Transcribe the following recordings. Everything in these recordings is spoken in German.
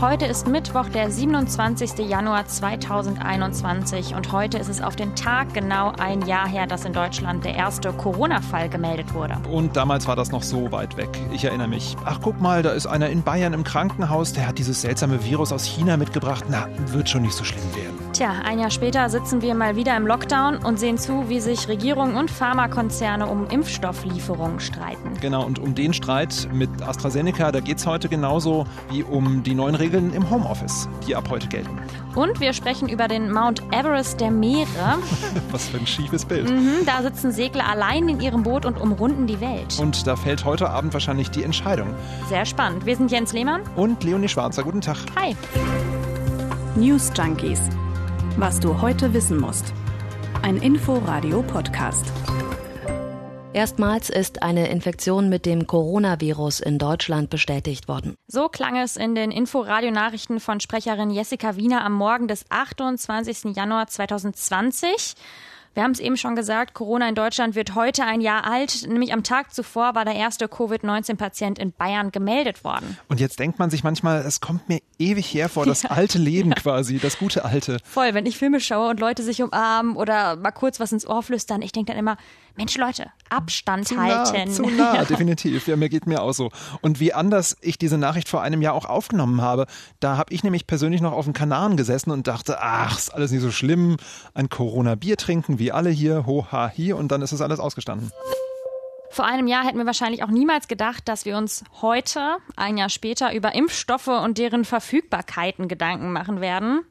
Heute ist Mittwoch, der 27. Januar 2021 und heute ist es auf den Tag genau ein Jahr her, dass in Deutschland der erste Corona-Fall gemeldet wurde. Und damals war das noch so weit weg. Ich erinnere mich. Ach, guck mal, da ist einer in Bayern im Krankenhaus, der hat dieses seltsame Virus aus China mitgebracht. Na, wird schon nicht so schlimm werden. Tja, ein Jahr später sitzen wir mal wieder im Lockdown und sehen zu, wie sich Regierungen und Pharmakonzerne um Impfstofflieferungen streiten. Genau, und um den Streit mit AstraZeneca, da geht es heute genauso wie um die neuen Regeln im Homeoffice, die ab heute gelten. Und wir sprechen über den Mount Everest der Meere. Was für ein schiefes Bild. Mhm, da sitzen Segler allein in ihrem Boot und umrunden die Welt. Und da fällt heute Abend wahrscheinlich die Entscheidung. Sehr spannend. Wir sind Jens Lehmann. Und Leonie Schwarzer. Guten Tag. Hi. News Junkies. Was du heute wissen musst. Ein Info-Radio-Podcast. Erstmals ist eine Infektion mit dem Coronavirus in Deutschland bestätigt worden. So klang es in den Info-Radio-Nachrichten von Sprecherin Jessica Wiener am Morgen des 28. Januar 2020. Wir haben es eben schon gesagt, Corona in Deutschland wird heute ein Jahr alt. Nämlich am Tag zuvor war der erste Covid-19-Patient in Bayern gemeldet worden. Und jetzt denkt man sich manchmal, es kommt mir ewig her vor, das ja. alte Leben quasi, das gute alte. Voll, wenn ich Filme schaue und Leute sich umarmen oder mal kurz was ins Ohr flüstern, ich denke dann immer, Mensch Leute, Abstand zu halten. Nah, zu nah, ja. definitiv. Ja, mir geht mir auch so. Und wie anders ich diese Nachricht vor einem Jahr auch aufgenommen habe, da habe ich nämlich persönlich noch auf den Kanaren gesessen und dachte, ach, ist alles nicht so schlimm, ein Corona-Bier trinken, wie alle hier, ho, ha, hi, und dann ist es alles ausgestanden. Vor einem Jahr hätten wir wahrscheinlich auch niemals gedacht, dass wir uns heute, ein Jahr später, über Impfstoffe und deren Verfügbarkeiten Gedanken machen werden.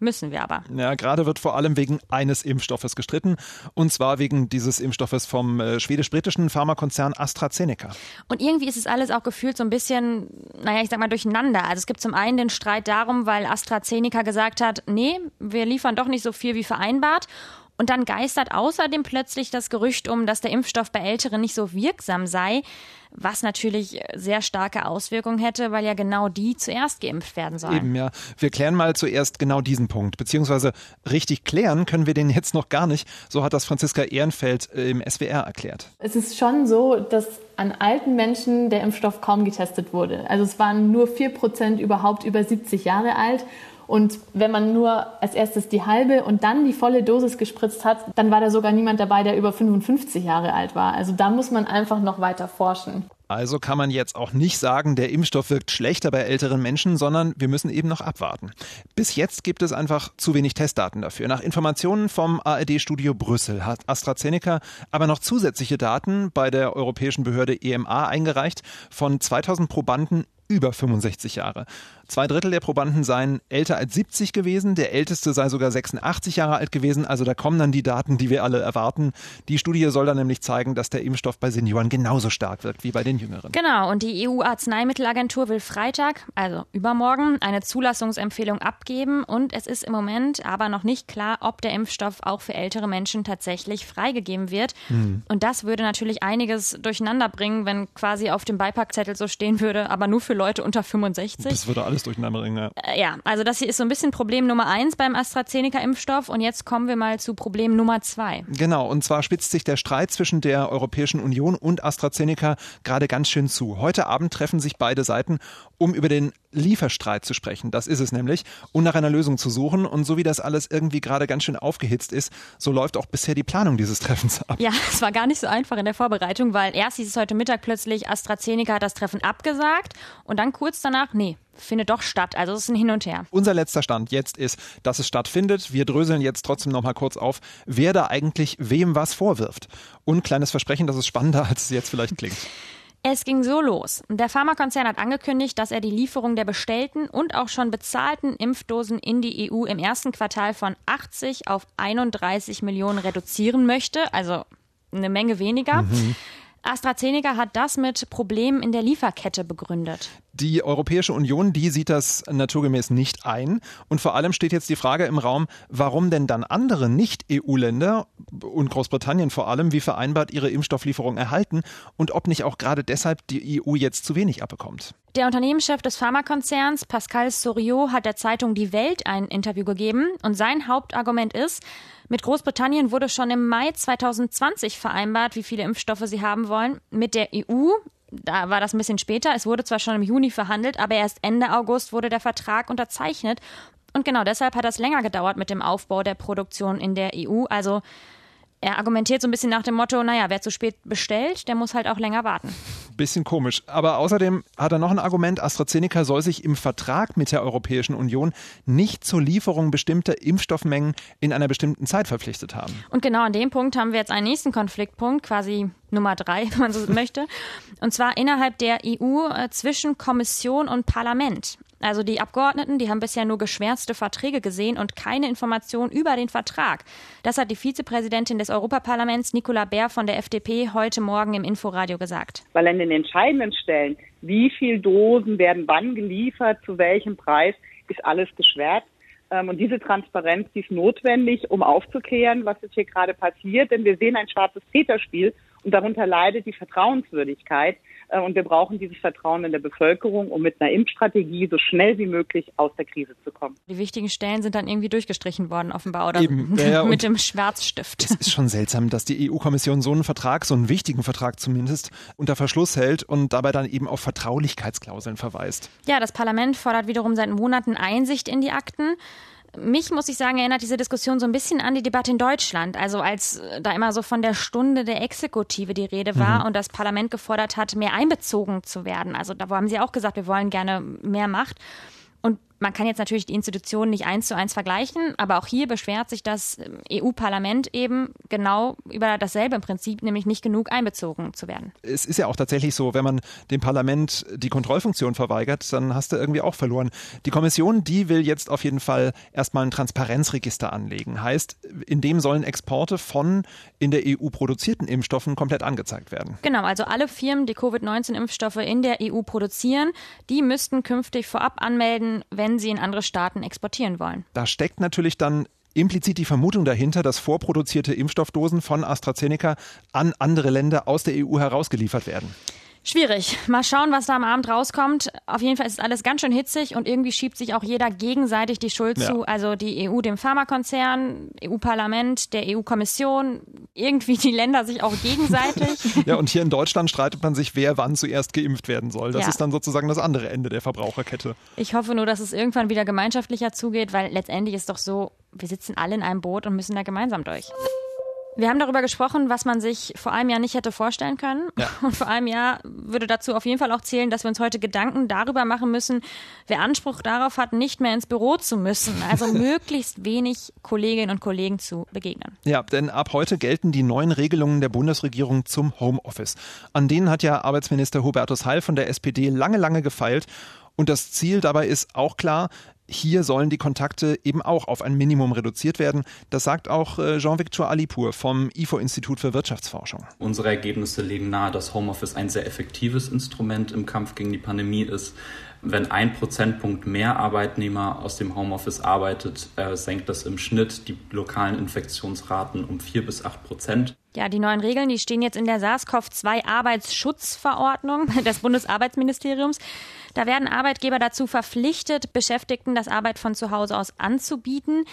Müssen wir aber. Ja, gerade wird vor allem wegen eines Impfstoffes gestritten. Und zwar wegen dieses Impfstoffes vom äh, schwedisch-britischen Pharmakonzern AstraZeneca. Und irgendwie ist es alles auch gefühlt so ein bisschen, naja, ich sag mal, durcheinander. Also es gibt zum einen den Streit darum, weil AstraZeneca gesagt hat, nee, wir liefern doch nicht so viel wie vereinbart. Und dann geistert außerdem plötzlich das Gerücht um, dass der Impfstoff bei Älteren nicht so wirksam sei, was natürlich sehr starke Auswirkungen hätte, weil ja genau die zuerst geimpft werden sollen. Eben, ja. Wir klären mal zuerst genau diesen Punkt, beziehungsweise richtig klären können wir den jetzt noch gar nicht. So hat das Franziska Ehrenfeld äh, im SWR erklärt. Es ist schon so, dass an alten Menschen der Impfstoff kaum getestet wurde. Also es waren nur 4 Prozent überhaupt über 70 Jahre alt. Und wenn man nur als erstes die halbe und dann die volle Dosis gespritzt hat, dann war da sogar niemand dabei, der über 55 Jahre alt war. Also da muss man einfach noch weiter forschen. Also kann man jetzt auch nicht sagen, der Impfstoff wirkt schlechter bei älteren Menschen, sondern wir müssen eben noch abwarten. Bis jetzt gibt es einfach zu wenig Testdaten dafür. Nach Informationen vom ARD-Studio Brüssel hat AstraZeneca aber noch zusätzliche Daten bei der europäischen Behörde EMA eingereicht von 2000 Probanden über 65 Jahre. Zwei Drittel der Probanden seien älter als 70 gewesen, der älteste sei sogar 86 Jahre alt gewesen, also da kommen dann die Daten, die wir alle erwarten. Die Studie soll dann nämlich zeigen, dass der Impfstoff bei Senioren genauso stark wirkt wie bei den Jüngeren. Genau, und die EU-Arzneimittelagentur will Freitag, also übermorgen, eine Zulassungsempfehlung abgeben und es ist im Moment aber noch nicht klar, ob der Impfstoff auch für ältere Menschen tatsächlich freigegeben wird. Hm. Und das würde natürlich einiges durcheinander bringen, wenn quasi auf dem Beipackzettel so stehen würde, aber nur für Leute unter 65. Das würde alles durcheinander bringen, ja. Äh, ja, also das hier ist so ein bisschen Problem Nummer eins beim AstraZeneca-Impfstoff und jetzt kommen wir mal zu Problem Nummer zwei. Genau, und zwar spitzt sich der Streit zwischen der Europäischen Union und AstraZeneca gerade ganz schön zu. Heute Abend treffen sich beide Seiten, um über den Lieferstreit zu sprechen. Das ist es nämlich. Und nach einer Lösung zu suchen. Und so wie das alles irgendwie gerade ganz schön aufgehitzt ist, so läuft auch bisher die Planung dieses Treffens ab. Ja, es war gar nicht so einfach in der Vorbereitung, weil erst hieß es heute Mittag plötzlich, AstraZeneca hat das Treffen abgesagt. Und dann kurz danach, nee, findet doch statt. Also es ist ein Hin und Her. Unser letzter Stand jetzt ist, dass es stattfindet. Wir dröseln jetzt trotzdem noch mal kurz auf, wer da eigentlich wem was vorwirft. Und kleines Versprechen, das ist spannender, als es jetzt vielleicht klingt. Es ging so los. Der Pharmakonzern hat angekündigt, dass er die Lieferung der bestellten und auch schon bezahlten Impfdosen in die EU im ersten Quartal von 80 auf 31 Millionen reduzieren möchte, also eine Menge weniger. Mhm. AstraZeneca hat das mit Problemen in der Lieferkette begründet. Die Europäische Union, die sieht das naturgemäß nicht ein. Und vor allem steht jetzt die Frage im Raum, warum denn dann andere Nicht-EU-Länder und Großbritannien vor allem wie vereinbart ihre Impfstofflieferung erhalten und ob nicht auch gerade deshalb die EU jetzt zu wenig abbekommt. Der Unternehmenschef des Pharmakonzerns, Pascal Soriot, hat der Zeitung Die Welt ein Interview gegeben und sein Hauptargument ist, mit Großbritannien wurde schon im Mai 2020 vereinbart, wie viele Impfstoffe sie haben wollen. Mit der EU Da war das ein bisschen später. Es wurde zwar schon im Juni verhandelt, aber erst Ende August wurde der Vertrag unterzeichnet. Und genau deshalb hat das länger gedauert mit dem Aufbau der Produktion in der EU. Also er argumentiert so ein bisschen nach dem Motto, naja, wer zu spät bestellt, der muss halt auch länger warten. Bisschen komisch. Aber außerdem hat er noch ein Argument, AstraZeneca soll sich im Vertrag mit der Europäischen Union nicht zur Lieferung bestimmter Impfstoffmengen in einer bestimmten Zeit verpflichtet haben. Und genau an dem Punkt haben wir jetzt einen nächsten Konfliktpunkt, quasi Nummer drei, wenn man so möchte. Und zwar innerhalb der EU äh, zwischen Kommission und Parlament. Also die Abgeordneten, die haben bisher nur geschwärzte Verträge gesehen und keine Informationen über den Vertrag. Das hat die Vizepräsidentin des Europaparlaments, Nicola Bär von der FDP, heute Morgen im Inforadio gesagt. Weil an den entscheidenden Stellen, wie viel Dosen werden wann geliefert, zu welchem Preis, ist alles geschwärzt. Ähm, und diese Transparenz, die ist notwendig, um aufzuklären, was jetzt hier gerade passiert. Denn wir sehen ein schwarzes Peterspiel und darunter leidet die Vertrauenswürdigkeit. Äh, und wir brauchen dieses Vertrauen in der Bevölkerung, um mit einer Impfstrategie so schnell wie möglich aus der Krise zu kommen. Die wichtigen Stellen sind dann irgendwie durchgestrichen worden, offenbar, oder Eben, ja, mit dem Schwarzstift. Es ist schon seltsam, dass die EU-Kommission so einen Vertrag, so einen wichtigen Vertrag zumindest, unter Verschluss hält und dabei dann eben auf Vertraulichkeitsklauseln verweist. Ja, das Parlament fordert wiederum seit Monaten Einsicht in die Akten mich, muss ich sagen, erinnert diese Diskussion so ein bisschen an die Debatte in Deutschland. Also als äh, da immer so von der Stunde der Exekutive die Rede war mhm. und das Parlament gefordert hat, mehr einbezogen zu werden. Also da haben sie auch gesagt, wir wollen gerne mehr Macht. Man kann jetzt natürlich die Institutionen nicht eins zu eins vergleichen, aber auch hier beschwert sich das ähm, EU-Parlament eben genau über dasselbe im Prinzip, nämlich nicht genug einbezogen zu werden. Es ist ja auch tatsächlich so, wenn man dem Parlament die Kontrollfunktion verweigert, dann hast du irgendwie auch verloren. Die Kommission, die will jetzt auf jeden Fall erstmal ein Transparenzregister anlegen. Heißt, in dem sollen Exporte von in der EU produzierten Impfstoffen komplett angezeigt werden. Genau, also alle Firmen, die Covid-19-Impfstoffe in der EU produzieren, die müssten künftig vorab anmelden, wenn wenn sie in andere Staaten exportieren wollen. Da steckt natürlich dann implizit die Vermutung dahinter, dass vorproduzierte Impfstoffdosen von AstraZeneca an andere Länder aus der EU herausgeliefert werden. Schwierig. Mal schauen, was da am Abend rauskommt. Auf jeden Fall ist alles ganz schön hitzig und irgendwie schiebt sich auch jeder gegenseitig die Schuld ja. zu. Also die EU dem Pharmakonzern, EU-Parlament, der EU-Kommission, irgendwie die Länder sich auch gegenseitig. ja, und hier in Deutschland streitet man sich, wer wann zuerst geimpft werden soll. Das ja. ist dann sozusagen das andere Ende der Verbraucherkette. Ich hoffe nur, dass es irgendwann wieder gemeinschaftlicher zugeht, weil letztendlich ist doch so, wir sitzen alle in einem Boot und müssen da gemeinsam durch. Wir haben darüber gesprochen, was man sich vor einem Jahr nicht hätte vorstellen können. Ja. Und vor einem Jahr würde dazu auf jeden Fall auch zählen, dass wir uns heute Gedanken darüber machen müssen, wer Anspruch darauf hat, nicht mehr ins Büro zu müssen. Also möglichst wenig Kolleginnen und Kollegen zu begegnen. Ja, denn ab heute gelten die neuen Regelungen der Bundesregierung zum Homeoffice. An denen hat ja Arbeitsminister Hubertus Heil von der SPD lange, lange gefeilt. Und das Ziel dabei ist auch klar, hier sollen die Kontakte eben auch auf ein Minimum reduziert werden. Das sagt auch äh, Jean-Victor Alipour vom IFO-Institut für Wirtschaftsforschung. Unsere Ergebnisse legen nahe, dass Homeoffice ein sehr effektives Instrument im Kampf gegen die Pandemie ist. Wenn ein Prozentpunkt mehr Arbeitnehmer aus dem Homeoffice arbeitet, äh, senkt das im Schnitt die lokalen Infektionsraten um vier bis acht Prozent. Ja, die neuen Regeln, die stehen jetzt in der SARS-CoV-2-Arbeitsschutzverordnung des Bundesarbeitsministeriums. Da werden Arbeitgeber dazu verpflichtet, Beschäftigten das Arbeit von zu Hause aus anzubieten.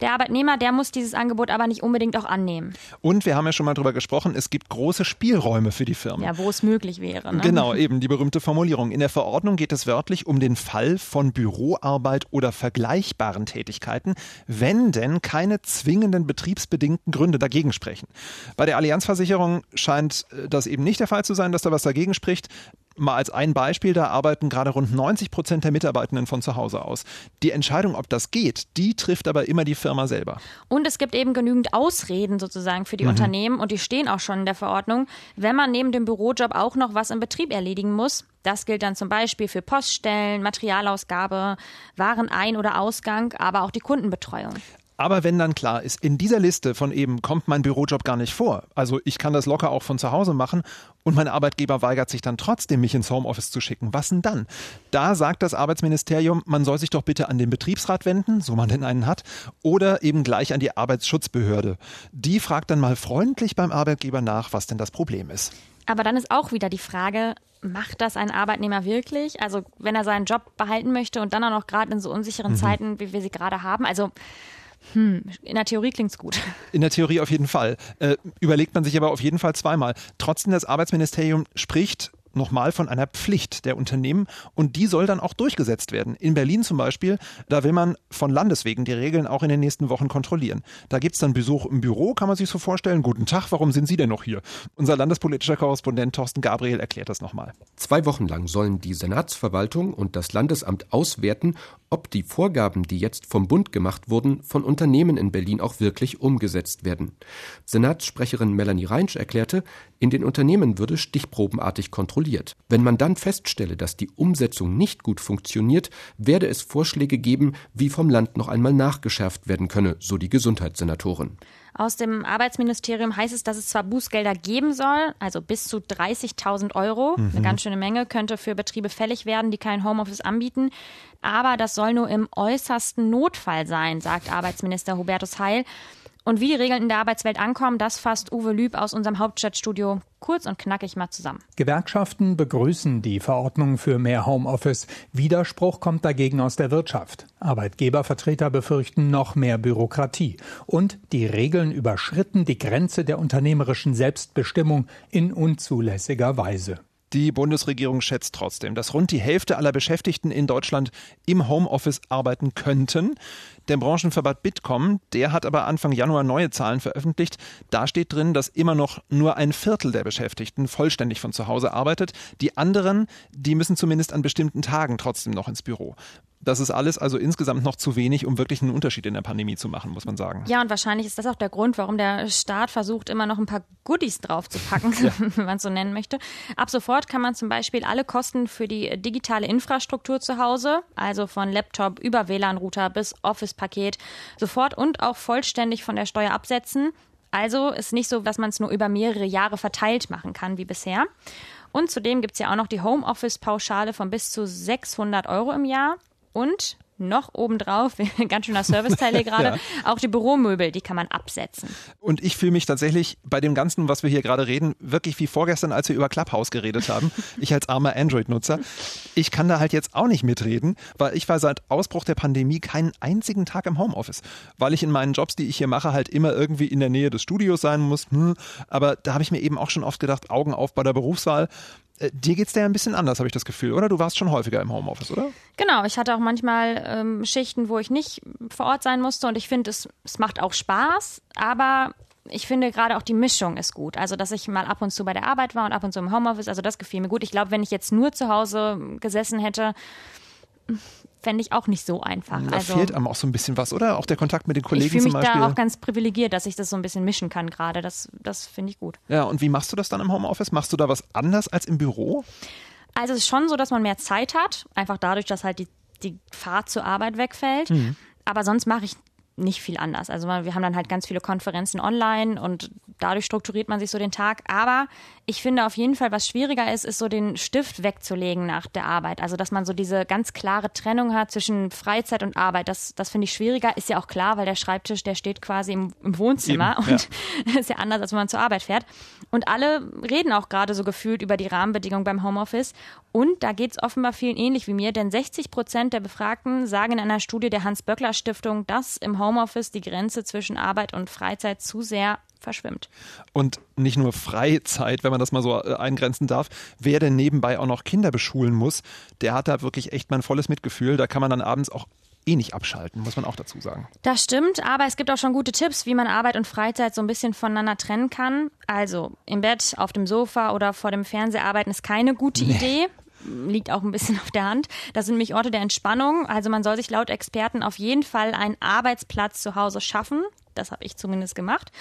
Der Arbeitnehmer, der muss dieses Angebot aber nicht unbedingt auch annehmen. Und wir haben ja schon mal darüber gesprochen, es gibt große Spielräume für die Firmen. Ja, wo es möglich wäre. Ne? Genau, eben die berühmte Formulierung. In der Verordnung geht es wörtlich um den Fall von Büroarbeit oder vergleichbaren Tätigkeiten, wenn denn keine zwingenden betriebsbedingten Gründe dagegen sprechen. Bei der Allianzversicherung scheint äh, das eben nicht der Fall zu sein, dass da was dagegen spricht. Mal als ein Beispiel, da arbeiten gerade rund 90 Prozent der Mitarbeitenden von zu Hause aus. Die Entscheidung, ob das geht, die trifft aber immer die Firma selber. Und es gibt eben genügend Ausreden sozusagen für die mhm. Unternehmen und die stehen auch schon in der Verordnung, wenn man neben dem Bürojob auch noch was im Betrieb erledigen muss. Das gilt dann zum Beispiel für Poststellen, Materialausgabe, Warenein- oder Ausgang, aber auch die Kundenbetreuung. Aber wenn dann klar ist, in dieser Liste von eben kommt mein Bürojob gar nicht vor, also ich kann das locker auch von zu Hause machen und mein Arbeitgeber weigert sich dann trotzdem, mich ins Homeoffice zu schicken, was denn dann? Da sagt das Arbeitsministerium, man soll sich doch bitte an den Betriebsrat wenden, so man denn einen hat, oder eben gleich an die Arbeitsschutzbehörde. Die fragt dann mal freundlich beim Arbeitgeber nach, was denn das Problem ist. Aber dann ist auch wieder die Frage, macht das ein Arbeitnehmer wirklich? Also wenn er seinen Job behalten möchte und dann auch noch gerade in so unsicheren mhm. Zeiten, wie wir sie gerade haben, also hm, in der Theorie klingt es gut. In der Theorie auf jeden Fall. Äh, überlegt man sich aber auf jeden Fall zweimal. Trotzdem, das Arbeitsministerium spricht nochmal von einer Pflicht der Unternehmen und die soll dann auch durchgesetzt werden. In Berlin zum Beispiel, da will man von Landeswegen die Regeln auch in den nächsten Wochen kontrollieren. Da gibt es dann Besuch im Büro, kann man sich so vorstellen. Guten Tag, warum sind Sie denn noch hier? Unser landespolitischer Korrespondent Thorsten Gabriel erklärt das nochmal. Zwei Wochen lang sollen die Senatsverwaltung und das Landesamt auswerten, ob die Vorgaben, die jetzt vom Bund gemacht wurden, von Unternehmen in Berlin auch wirklich umgesetzt werden. Senatssprecherin Melanie Reinsch erklärte, in den Unternehmen würde stichprobenartig kontrolliert. Wenn man dann feststelle, dass die Umsetzung nicht gut funktioniert, werde es Vorschläge geben, wie vom Land noch einmal nachgeschärft werden könne, so die Gesundheitssenatorin. Aus dem Arbeitsministerium heißt es, dass es zwar Bußgelder geben soll, also bis zu 30.000 Euro, mhm. eine ganz schöne Menge, könnte für Betriebe fällig werden, die kein Homeoffice anbieten. Aber das soll nur im äußersten Notfall sein, sagt Arbeitsminister Hubertus Heil. Und wie die Regeln in der Arbeitswelt ankommen, das fasst Uwe Lüb aus unserem Hauptstadtstudio kurz und knackig mal zusammen. Gewerkschaften begrüßen die Verordnung für mehr Homeoffice. Widerspruch kommt dagegen aus der Wirtschaft. Arbeitgebervertreter befürchten noch mehr Bürokratie. Und die Regeln überschritten die Grenze der unternehmerischen Selbstbestimmung in unzulässiger Weise. Die Bundesregierung schätzt trotzdem, dass rund die Hälfte aller Beschäftigten in Deutschland im Homeoffice arbeiten könnten. Der Branchenverband Bitkom, der hat aber Anfang Januar neue Zahlen veröffentlicht. Da steht drin, dass immer noch nur ein Viertel der Beschäftigten vollständig von zu Hause arbeitet. Die anderen, die müssen zumindest an bestimmten Tagen trotzdem noch ins Büro. Das ist alles also insgesamt noch zu wenig, um wirklich einen Unterschied in der Pandemie zu machen, muss man sagen. Ja, und wahrscheinlich ist das auch der Grund, warum der Staat versucht, immer noch ein paar Goodies draufzupacken, ja. wenn man es so nennen möchte. Ab sofort kann man zum Beispiel alle Kosten für die digitale Infrastruktur zu Hause, also von Laptop über WLAN-Router bis Office-Paket, sofort und auch vollständig von der Steuer absetzen. Also ist nicht so, dass man es nur über mehrere Jahre verteilt machen kann wie bisher. Und zudem gibt es ja auch noch die Homeoffice-Pauschale von bis zu 600 Euro im Jahr. Und noch obendrauf, ganz schöner Serviceteil hier gerade, ja. auch die Büromöbel, die kann man absetzen. Und ich fühle mich tatsächlich bei dem Ganzen, was wir hier gerade reden, wirklich wie vorgestern, als wir über Clubhouse geredet haben. ich als armer Android-Nutzer. Ich kann da halt jetzt auch nicht mitreden, weil ich war seit Ausbruch der Pandemie keinen einzigen Tag im Homeoffice. Weil ich in meinen Jobs, die ich hier mache, halt immer irgendwie in der Nähe des Studios sein muss. Hm. Aber da habe ich mir eben auch schon oft gedacht, Augen auf bei der Berufswahl. Äh, dir geht es ja ein bisschen anders, habe ich das Gefühl, oder? Du warst schon häufiger im Homeoffice, oder? Genau, ich hatte auch manchmal ähm, Schichten, wo ich nicht vor Ort sein musste und ich finde, es, es macht auch Spaß, aber ich finde gerade auch die Mischung ist gut. Also, dass ich mal ab und zu bei der Arbeit war und ab und zu im Homeoffice, also das gefiel mir gut. Ich glaube, wenn ich jetzt nur zu Hause gesessen hätte, fände ich auch nicht so einfach. Da also, fehlt einem auch so ein bisschen was, oder? Auch der Kontakt mit den Kollegen ich zum Beispiel. Ich fühle mich da auch ganz privilegiert, dass ich das so ein bisschen mischen kann gerade. Das, das finde ich gut. Ja, und wie machst du das dann im Homeoffice? Machst du da was anders als im Büro? Also es ist schon so, dass man mehr Zeit hat, einfach dadurch, dass halt die, die Fahrt zur Arbeit wegfällt. Mhm. Aber sonst mache ich nicht viel anders. Also wir haben dann halt ganz viele Konferenzen online und dadurch strukturiert man sich so den Tag. Aber ich finde auf jeden Fall, was schwieriger ist, ist so den Stift wegzulegen nach der Arbeit. Also dass man so diese ganz klare Trennung hat zwischen Freizeit und Arbeit. Das, das finde ich schwieriger. Ist ja auch klar, weil der Schreibtisch, der steht quasi im, im Wohnzimmer Eben, und ja. ist ja anders, als wenn man zur Arbeit fährt. Und alle reden auch gerade so gefühlt über die Rahmenbedingungen beim Homeoffice. Und da geht es offenbar vielen ähnlich wie mir, denn 60 Prozent der Befragten sagen in einer Studie der Hans-Böckler-Stiftung, dass im Homeoffice die Grenze zwischen Arbeit und Freizeit zu sehr verschwimmt. Und nicht nur Freizeit, wenn man das mal so äh, eingrenzen darf. Wer denn nebenbei auch noch Kinder beschulen muss, der hat da wirklich echt mein volles Mitgefühl. Da kann man dann abends auch eh nicht abschalten, muss man auch dazu sagen. Das stimmt, aber es gibt auch schon gute Tipps, wie man Arbeit und Freizeit so ein bisschen voneinander trennen kann. Also im Bett, auf dem Sofa oder vor dem Fernseher arbeiten ist keine gute nee. Idee liegt auch ein bisschen auf der Hand. Das sind nämlich Orte der Entspannung. Also man soll sich laut Experten auf jeden Fall einen Arbeitsplatz zu Hause schaffen. Das habe ich zumindest gemacht.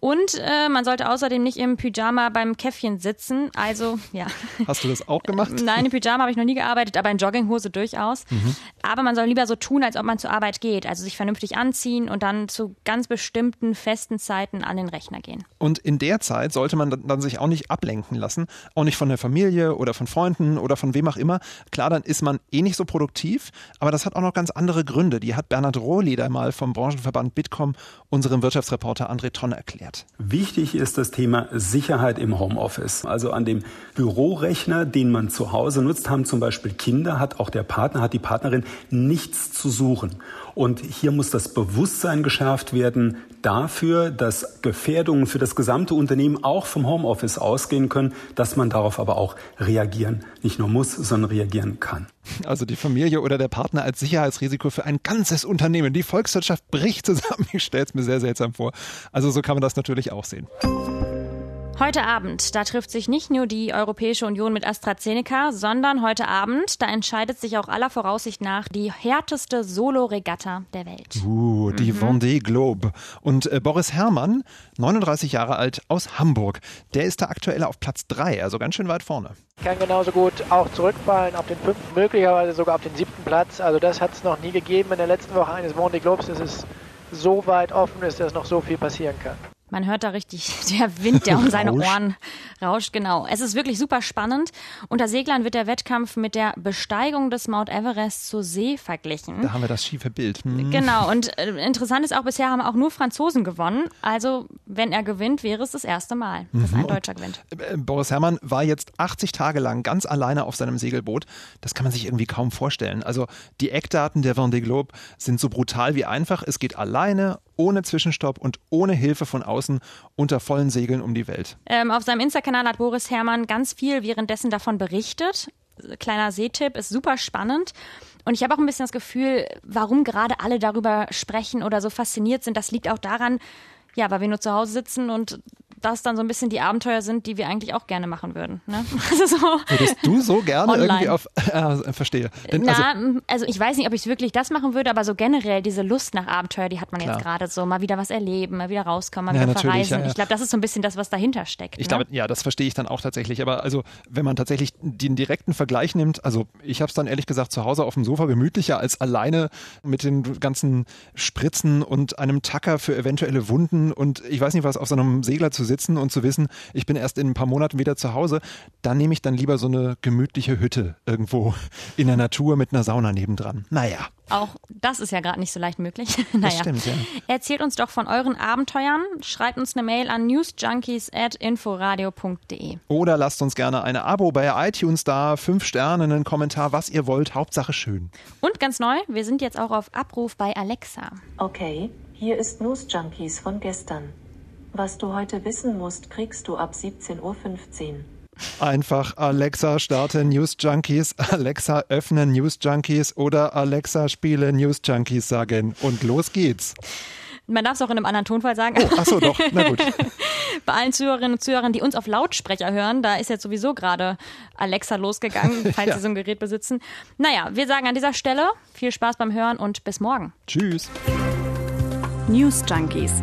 Und äh, man sollte außerdem nicht im Pyjama beim Käffchen sitzen. Also, ja. Hast du das auch gemacht? Nein, im Pyjama habe ich noch nie gearbeitet, aber in Jogginghose durchaus. Mhm. Aber man soll lieber so tun, als ob man zur Arbeit geht. Also sich vernünftig anziehen und dann zu ganz bestimmten festen Zeiten an den Rechner gehen. Und in der Zeit sollte man dann sich auch nicht ablenken lassen. Auch nicht von der Familie oder von Freunden oder von wem auch immer. Klar, dann ist man eh nicht so produktiv, aber das hat auch noch ganz andere Gründen. Die hat Bernhard Rohleder mal vom Branchenverband Bitkom unserem Wirtschaftsreporter André Tonne erklärt erklärt. Wichtig ist das Thema Sicherheit im Homeoffice. Also an dem Bürorechner, den man zu Hause nutzt, haben zum Beispiel Kinder, hat auch der Partner, hat die Partnerin nichts zu suchen. Und hier muss das Bewusstsein geschärft werden dafür, dass Gefährdungen für das gesamte Unternehmen auch vom Homeoffice ausgehen können, dass man darauf aber auch reagieren nicht nur muss, sondern reagieren kann. Also die Familie oder der Partner als Sicherheitsrisiko für ein ganzes Unternehmen. Die Volkswirtschaft bricht zusammen. Ich stelle es mir sehr seltsam vor. Also so kann man das natürlich auch sehen. Heute Abend, da trifft sich nicht nur die Europäische Union mit AstraZeneca, sondern heute Abend, da entscheidet sich auch aller Voraussicht nach die härteste Solo-Regatta der Welt. Uh, die mhm. Vendée Globe. Und äh, Boris Herrmann, 39 Jahre alt, aus Hamburg, der ist da aktuell auf Platz 3, also ganz schön weit vorne. Kann genauso gut auch zurückfallen auf den fünften, möglicherweise sogar auf den siebten Platz. Also das hat es noch nie gegeben in der letzten Woche eines Vendée Globes. Es ist so weit offen ist, dass noch so viel passieren kann. Man hört da richtig der Wind, der um seine Ohren rauscht. Genau. Es ist wirklich super spannend. Unter Seglern wird der Wettkampf mit der Besteigung des Mount Everest zur See verglichen. Da haben wir das schiefe Bild. Hm. Genau. Und äh, interessant ist auch, bisher haben auch nur Franzosen gewonnen. Also, wenn er gewinnt, wäre es das erste Mal, dass mhm. ein Deutscher gewinnt. Äh, Boris Herrmann war jetzt 80 Tage lang ganz alleine auf seinem Segelboot. Das kann man sich irgendwie kaum vorstellen. Also, die Eckdaten der Vendée Globe sind so brutal wie einfach. Es geht alleine ohne Zwischenstopp und ohne Hilfe von außen unter vollen Segeln um die Welt. Ähm, auf seinem Insta-Kanal hat Boris Herrmann ganz viel währenddessen davon berichtet. Kleiner Seetipp, ist super spannend. Und ich habe auch ein bisschen das Gefühl, warum gerade alle darüber sprechen oder so fasziniert sind, das liegt auch daran, ja, weil wir nur zu Hause sitzen und das dann so ein bisschen die Abenteuer sind, die wir eigentlich auch gerne machen würden. Ne? Also so Würdest du so gerne online. irgendwie auf, äh, verstehe. Denn, also, Na, also ich weiß nicht, ob ich wirklich das machen würde, aber so generell diese Lust nach Abenteuer, die hat man klar. jetzt gerade so, mal wieder was erleben, mal wieder rauskommen, mal ja, wieder verreisen. Ja, ja. Ich glaube, das ist so ein bisschen das, was dahinter steckt. Ich ne? glaube, ja, das verstehe ich dann auch tatsächlich. Aber also, wenn man tatsächlich den direkten Vergleich nimmt, also ich habe es dann ehrlich gesagt zu Hause auf dem Sofa gemütlicher als alleine mit den ganzen Spritzen und einem Tacker für eventuelle Wunden und ich weiß nicht was, auf so einem Segler zu sitzen und zu wissen, ich bin erst in ein paar Monaten wieder zu Hause, dann nehme ich dann lieber so eine gemütliche Hütte irgendwo in der Natur mit einer Sauna nebendran. Naja. Auch das ist ja gerade nicht so leicht möglich. naja. Das stimmt, ja. Erzählt uns doch von euren Abenteuern. Schreibt uns eine Mail an newsjunkies.inforadio.de. Oder lasst uns gerne eine Abo bei iTunes da, fünf Sterne, einen Kommentar, was ihr wollt. Hauptsache schön. Und ganz neu, wir sind jetzt auch auf Abruf bei Alexa. Okay, hier ist News Junkies von gestern. Was du heute wissen musst, kriegst du ab 17.15 Uhr. Einfach Alexa starte News Junkies, Alexa öffne News Junkies oder Alexa spiele News Junkies sagen. Und los geht's. Man darf es auch in einem anderen Tonfall sagen. Oh, ach so, doch, na gut. Bei allen Zuhörerinnen und Zuhörern, die uns auf Lautsprecher hören, da ist jetzt sowieso gerade Alexa losgegangen, falls ja. sie so ein Gerät besitzen. Naja, wir sagen an dieser Stelle viel Spaß beim Hören und bis morgen. Tschüss. News Junkies